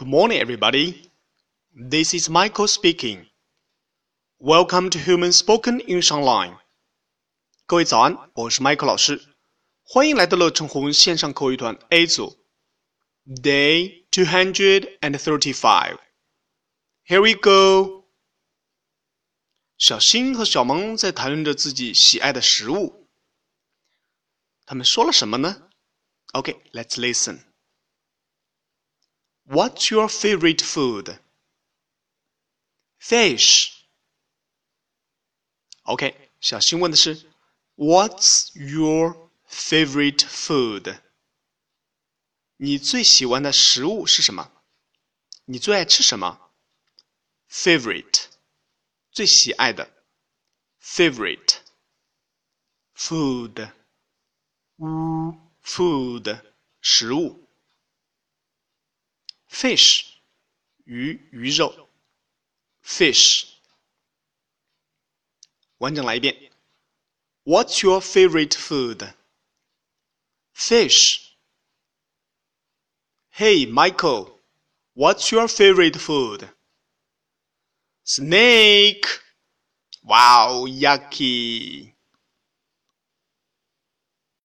Good morning, everybody. This is Michael speaking. Welcome to Human Spoken English Online. 各位早安，我是 Michael 老师，欢迎来到乐成红线上口语团 A 组。Day two hundred and thirty-five. Here we go. 小新和小萌在谈论着自己喜爱的食物。他们说了什么呢？Okay, let's listen. What's your favorite food? Fish. OK，小新问的是 What's your favorite food? 你最喜欢的食物是什么？你最爱吃什么？Favorite，最喜爱的。Favorite food，呜，food 食物。 Fish，鱼鱼肉。Fish，完整来一遍。What's your favorite food? Fish. Hey, Michael, what's your favorite food? Snake. Wow, yucky.